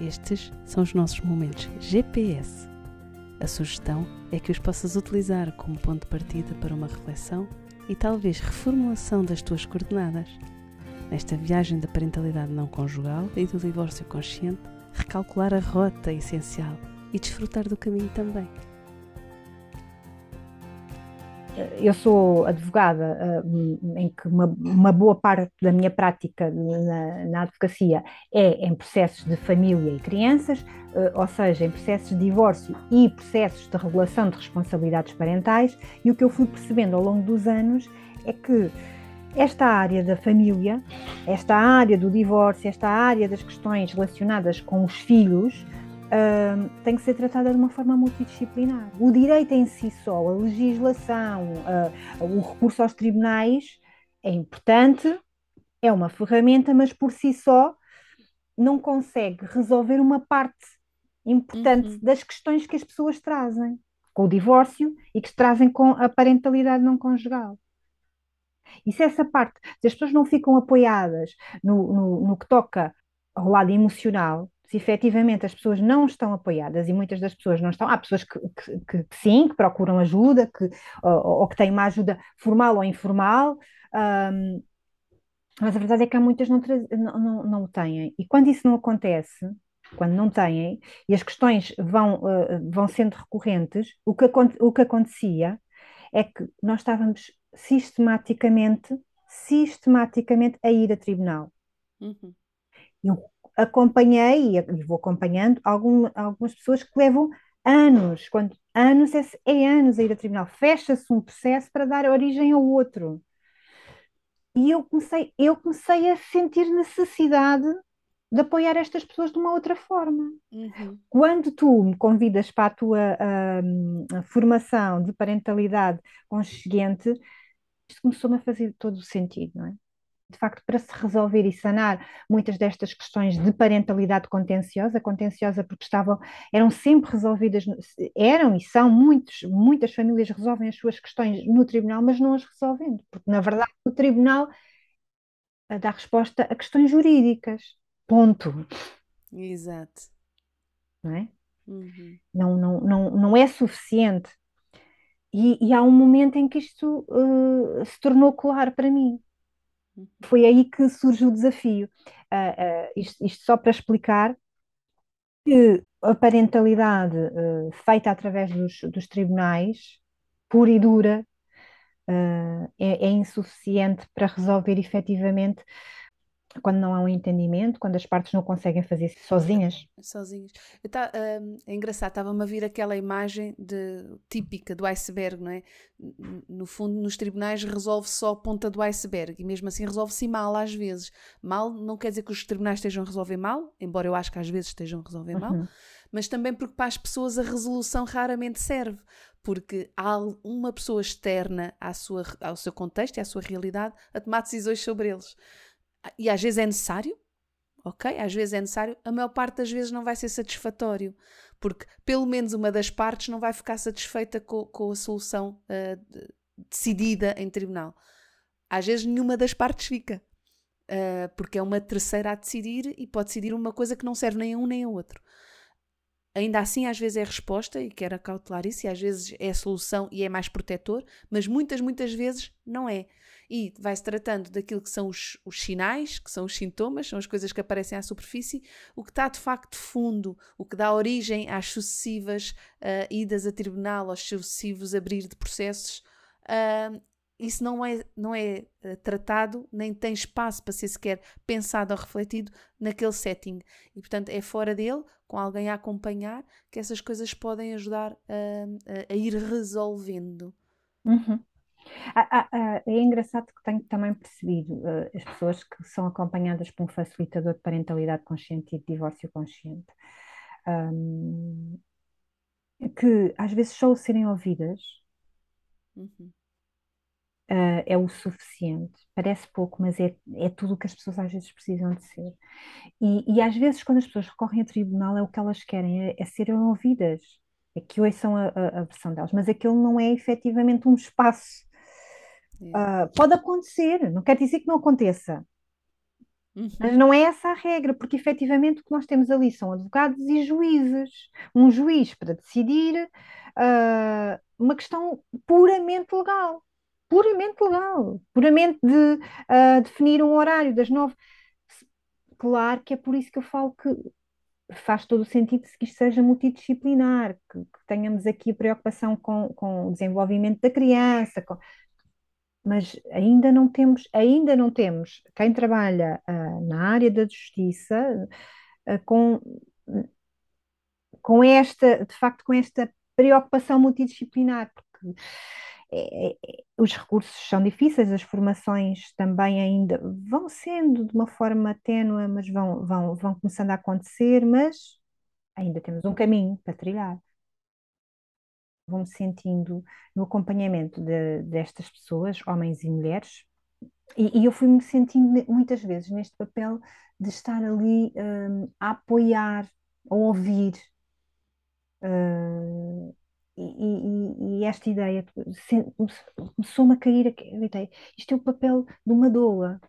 Estes são os nossos momentos GPS. A sugestão é que os possas utilizar como ponto de partida para uma reflexão e talvez reformulação das tuas coordenadas. Nesta viagem da parentalidade não conjugal e do divórcio consciente, recalcular a rota essencial e desfrutar do caminho também eu sou advogada, uh, em que uma, uma, boa parte da minha prática na, na, advocacia é em processos de família e crianças, uh, ou seja, em processos de divórcio e processos de regulação de responsabilidades parentais, e o que eu fui percebendo ao longo dos anos é que esta área da família, esta área do divórcio, esta área das questões relacionadas com os filhos, uh, tem que ser tratada de uma forma multidisciplinar. O direito em si só, a legislação, uh, o recurso aos tribunais é importante, é uma ferramenta, mas por si só não consegue resolver uma parte importante uhum. das questões que as pessoas trazem com o divórcio e que se trazem com a parentalidade não conjugal. E se essa parte, se as pessoas não ficam apoiadas no, no, no que toca ao lado emocional, se efetivamente as pessoas não estão apoiadas, e muitas das pessoas não estão, há pessoas que, que, que, sim, que procuram ajuda, que, ou, ou, que têm uma ajuda formal ou informal, um, mas a verdade é que há muitas não, não, não, não o têm. E quando isso não acontece, quando não têm, e as questões vão, uh, vão sendo recorrentes, o que, o que acontecia é que nós estávamos sistematicamente, sistematicamente a ir a tribunal. Uhum. Eu acompanhei e vou acompanhando algum, algumas pessoas que levam anos, quando anos é, é anos a ir a tribunal, fecha-se um processo para dar origem ao outro. E eu comecei, eu comecei a sentir necessidade de apoiar estas pessoas de uma outra forma. Uhum. Quando tu me convidas para a tua a, a formação de parentalidade consciente, isto começou-me a fazer todo o sentido, não é? De facto, para se resolver e sanar muitas destas questões de parentalidade contenciosa, contenciosa porque estavam, eram sempre resolvidas, eram e são muitos, muitas famílias resolvem as suas questões no tribunal, mas não as resolvendo, porque na verdade o tribunal dá resposta a questões jurídicas. Ponto. Exato. Não é? Uhum. Não, não, não, não é suficiente. E, e, há um momento em que isto uh, se tornou claro para mim. Foi aí que surge o desafio. Uh, uh, isto, isto, só para explicar que a parentalidade uh, feita através dos, dos, tribunais, pura e dura, é, é, insuficiente para resolver efetivamente quando não há um entendimento, quando as partes não conseguem fazer sozinhas. Sozinhas. Tá, hum, é engraçado, estava-me a vir aquela imagem de, típica do iceberg, não é? No fundo, nos tribunais resolve só a ponta do iceberg e mesmo assim resolve-se mal às vezes. Mal não quer dizer que os tribunais estejam a resolver mal, embora eu acho que às vezes estejam a resolver uhum. mal, mas também porque para as pessoas a resolução raramente serve, porque há uma pessoa externa à sua, ao seu contexto e à sua realidade a tomar decisões sobre eles e às vezes é necessário, ok? Às vezes é necessário, a maior parte das vezes não vai ser satisfatório, porque pelo menos uma das partes não vai ficar satisfeita com, com a solução uh, decidida em tribunal. Às vezes nenhuma das partes fica, uh, porque é uma terceira a decidir e pode decidir uma coisa que não serve nem a um nem a outro. Ainda assim, às vezes é resposta e quer acautelar isso, e às vezes é solução e é mais protetor, mas muitas, muitas vezes não é e vai-se tratando daquilo que são os, os, sinais, que são os sintomas, são as coisas que aparecem à superfície, o que está de facto fundo, o que dá origem às sucessivas uh, idas a tribunal, aos sucessivos abrir de processos. Uh, isso não é, não é uh, tratado, nem tem espaço para ser sequer pensado ou refletido naquele setting. E, portanto, é fora dele, com alguém a acompanhar, que essas coisas podem ajudar a, a ir resolvendo. Uhum. É engraçado que tenho também percebido uh, as pessoas que são acompanhadas por um facilitador de parentalidade consciente e de divórcio consciente, um, que às vezes só o serem ouvidas uhum. Uh, é o suficiente. Parece pouco, mas é, é tudo o que as pessoas às vezes precisam de ser. E, e às vezes, quando as pessoas recorrem a tribunal, é o que elas querem, é, é serem ouvidas é que são a, a, a, versão delas, mas aquilo não é efetivamente um espaço Uh, pode acontecer, não quer dizer que não aconteça, Uhum. Mas não é essa a regra, porque efetivamente o que nós temos ali são advogados e juízes. Um juiz para decidir uh, uma questão puramente legal. Puramente legal. Puramente de uh, definir um horário das nove. Claro que é por isso que eu falo que faz todo o sentido que isto seja multidisciplinar, que, que tenhamos aqui a preocupação com, com o desenvolvimento da criança, com, mas ainda não temos, ainda não temos quem trabalha uh, na área da justiça uh, com, com esta, de facto, com esta preocupação multidisciplinar, porque os recursos são difíceis, as formações também ainda vão sendo de uma forma ténua, mas vão, vão, vão começando a acontecer, mas ainda temos um caminho para trilhar vou-me sentindo no acompanhamento de, destas pessoas, homens e mulheres, e, e eu fui-me sentindo muitas vezes neste papel de estar ali um, a apoiar, a ouvir. Uh, e, e, e, esta ideia começou-me a cair, a isto é o papel de uma doula.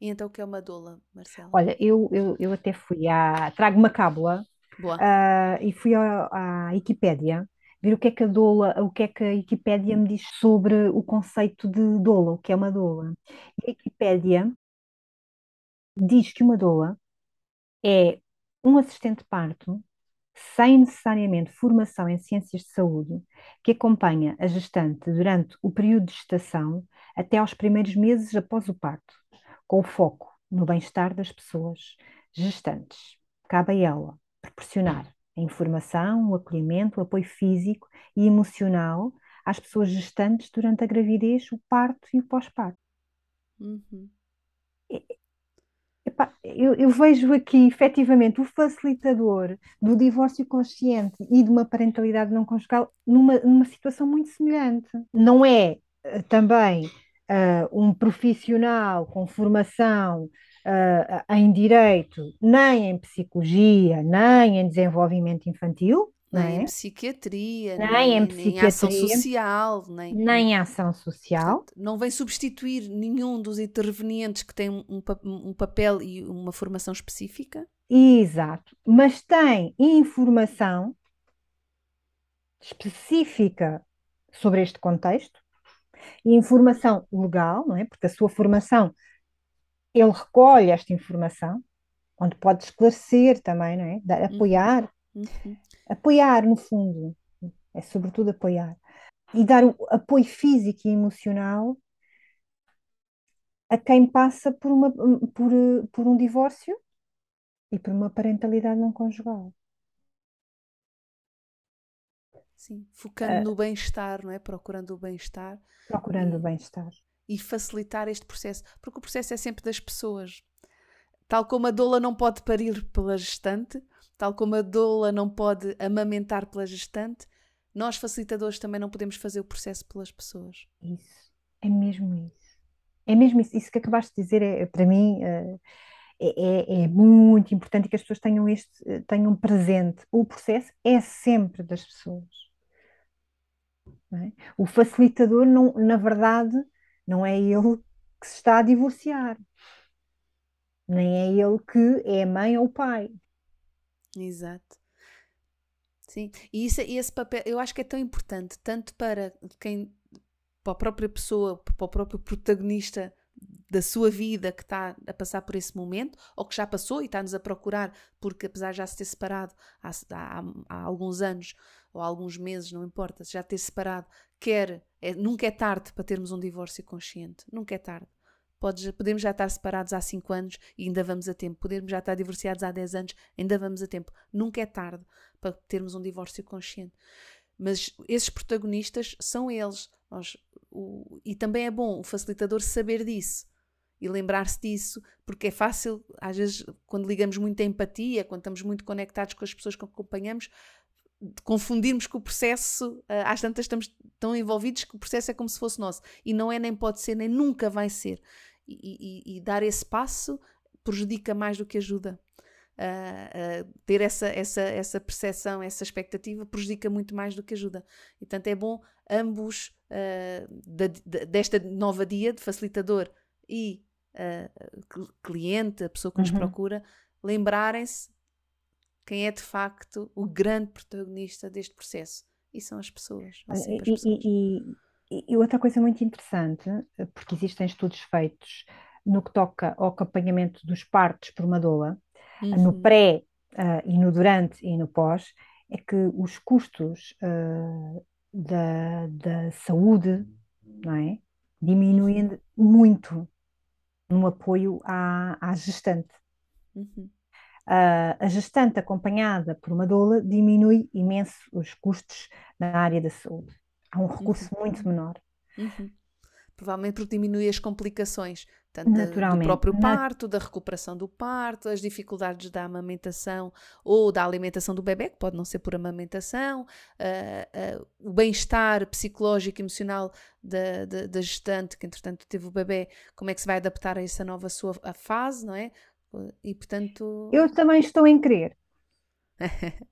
E então o que é uma doula, Marcelo? Olha, eu, eu, eu até fui à. Trago uma cábula uh, e fui à, à Wikipédia ver o que é que a doula, o que é que a Wikipédia me diz sobre o conceito de doula, o que é uma doula. E a Wikipédia diz que uma doula é um assistente de parto sem necessariamente formação em ciências de saúde, que acompanha a gestante durante o período de gestação até aos primeiros meses após o parto, com foco no bem-estar das pessoas gestantes. Cabe a ela proporcionar a informação, o acolhimento, o apoio físico e emocional às pessoas gestantes durante a gravidez, o parto e o pós-parto. Uhum. Eu, eu, vejo aqui efetivamente o facilitador do divórcio consciente e de uma parentalidade não conjugal numa, numa situação muito semelhante. Não é uh, também uh, um profissional com formação uh, em direito, nem em psicologia, nem em desenvolvimento infantil. Nem é? em psiquiatria, nem, nem, em psiquiatria, nem ação social, nem, nem ação social. Portanto, não vem substituir nenhum dos intervenientes que tem um, um papel e uma formação específica. Exato, mas tem informação específica sobre este contexto e informação legal, não é? Porque a sua formação ele recolhe esta informação, onde pode esclarecer também, não é? Dar, uhum. apoiar. Uhum. Apoiar, no fundo, é sobretudo apoiar. E dar o apoio físico e emocional a quem passa por, uma, por, por um divórcio e por uma parentalidade não conjugal. Sim, focando uh, no bem-estar, não é? Procurando o bem-estar. Procurando e... o bem-estar e facilitar este processo, porque o processo é sempre das pessoas. Tal como a doula não pode parir pela gestante, tal como a doula não pode amamentar pela gestante, nós facilitadores também não podemos fazer o processo pelas pessoas. Isso, é mesmo isso. É mesmo isso. Isso que acabaste de dizer, é, para mim, eh, é, é, é muito importante que as pessoas tenham este, eh, tenham presente. O processo é sempre das pessoas. É? O facilitador, não, na verdade, não é ele que se está a divorciar. Nem é ele que é a mãe ou o pai. Exato. Sim, e isso, esse papel eu acho que é tão importante, tanto para quem, para a própria pessoa, para o próprio protagonista da sua vida que está a passar por esse momento, ou que já passou e está-nos a procurar, porque apesar de já se ter separado há, há, há alguns anos ou há alguns meses, não importa, já ter separado, quer, é, nunca é tarde para termos um divórcio consciente, nunca é tarde. Podes, podemos já estar separados há 5 anos e ainda vamos a tempo. Podemos já estar divorciados há 10 anos, ainda vamos a tempo. Nunca é tarde para termos um divórcio consciente. Mas esses protagonistas são eles. Nós, o, e também é bom o facilitador saber disso e lembrar-se disso, porque é fácil, às vezes, quando ligamos muito a empatia, quando estamos muito conectados com as pessoas que acompanhamos, confundirmos que o processo, eh, às tantas estamos tão envolvidos que o processo é como se fosse nosso. E não é, nem pode ser, nem nunca vai ser. E, e, e dar esse passo prejudica mais do que ajuda. Uh, uh, ter essa, essa, essa percepção, essa expectativa, prejudica muito mais do que ajuda. E, portanto, é bom ambos, uh, da, desta nova dia de facilitador e cliente, a pessoa que nos uhum. procura, lembrarem-se quem é de facto o grande protagonista deste processo. E são as pessoas. As e, pessoas. E, e, e, outra coisa muito interessante, porque existem estudos feitos no que toca ao acompanhamento dos partos por uma doula, uhum. no pré uh, e no durante e no pós, é que os custos uh, da, da saúde não é? diminuem uhum. muito no apoio à, à gestante. Uhum. Uh, a gestante acompanhada por uma doula diminui imenso os custos na área da saúde. Há um recurso uhum. muito menor. Uhum. Provavelmente porque diminui as complicações, tanto do próprio parto, da recuperação do parto, as dificuldades da amamentação ou da alimentação do bebê, que pode não ser por amamentação, uh, uh, o bem-estar psicológico e emocional da, da, da, gestante, que entretanto teve o bebê, como é que se vai adaptar a essa nova sua fase, não é? E portanto. Eu também estou em querer.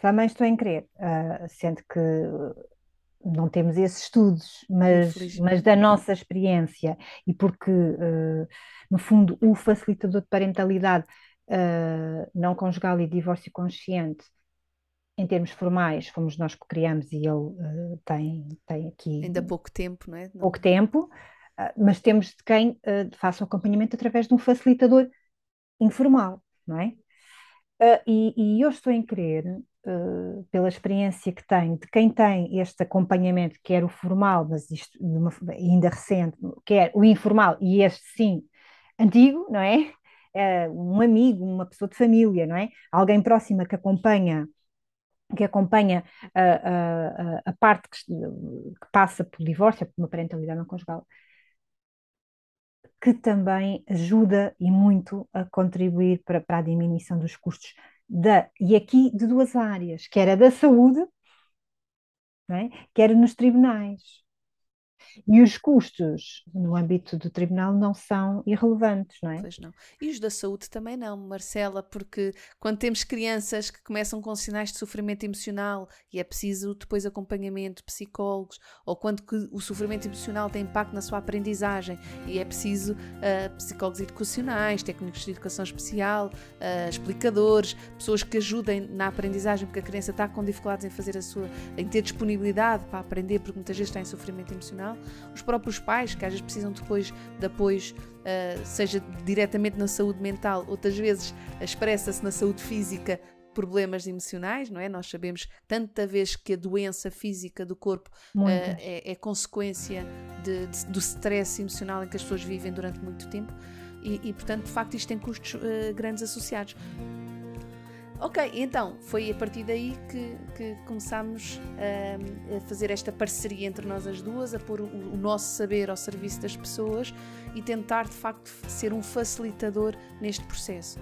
também estou em querer, uh, sendo que não temos esses estudos, mas, mas da nossa experiência e porque, uh, no fundo, o facilitador de parentalidade uh, não conjugal e divórcio consciente, em termos formais, fomos nós que criamos e ele uh, tem, tem aqui. Ainda pouco tempo, não é? Pouco tempo, mas temos de quem faça o acompanhamento através de um facilitador informal, não é? e, e eu estou em querer eh, pela experiência que tenho, de quem tem este acompanhamento, quer o formal, mas isto ainda recente, quer o informal, e este sim, antigo, não é? Uh, um amigo, uma pessoa de família, não é? Alguém próxima que acompanha que acompanha a, a, a parte que, que, passa por divórcio, por uma parentalidade não conjugal, que também ajuda e muito a contribuir para, para a diminuição dos custos da, e aqui de duas áreas, que era da saúde, é? que era nos tribunais. E os custos no âmbito do tribunal não são irrelevantes, não é? Pois não. E os da saúde também não, Marcela, porque quando temos crianças que começam com sinais de sofrimento emocional e é preciso depois acompanhamento, psicólogos, ou quando o sofrimento emocional tem impacto na sua aprendizagem e é preciso uh, psicólogos educacionais, técnicos de educação especial, uh, explicadores, pessoas que ajudem na aprendizagem, porque a criança está com dificuldades em fazer a sua, em ter disponibilidade para aprender, porque muitas vezes está em sofrimento emocional os próprios pais, que às vezes precisam depois de apoios, uh, seja diretamente na saúde mental, outras vezes expressa-se na saúde física problemas emocionais, não é? Nós sabemos tanta vez que a doença física do corpo uh, é, é, consequência de, de, do stress emocional em que as pessoas vivem durante muito tempo e, e portanto, de facto, isto tem custos uh, grandes associados. Ok, então foi a partir daí que, que começámos um, a fazer esta parceria entre nós as duas, a pôr o, o, nosso saber ao serviço das pessoas e tentar de facto ser um facilitador neste processo.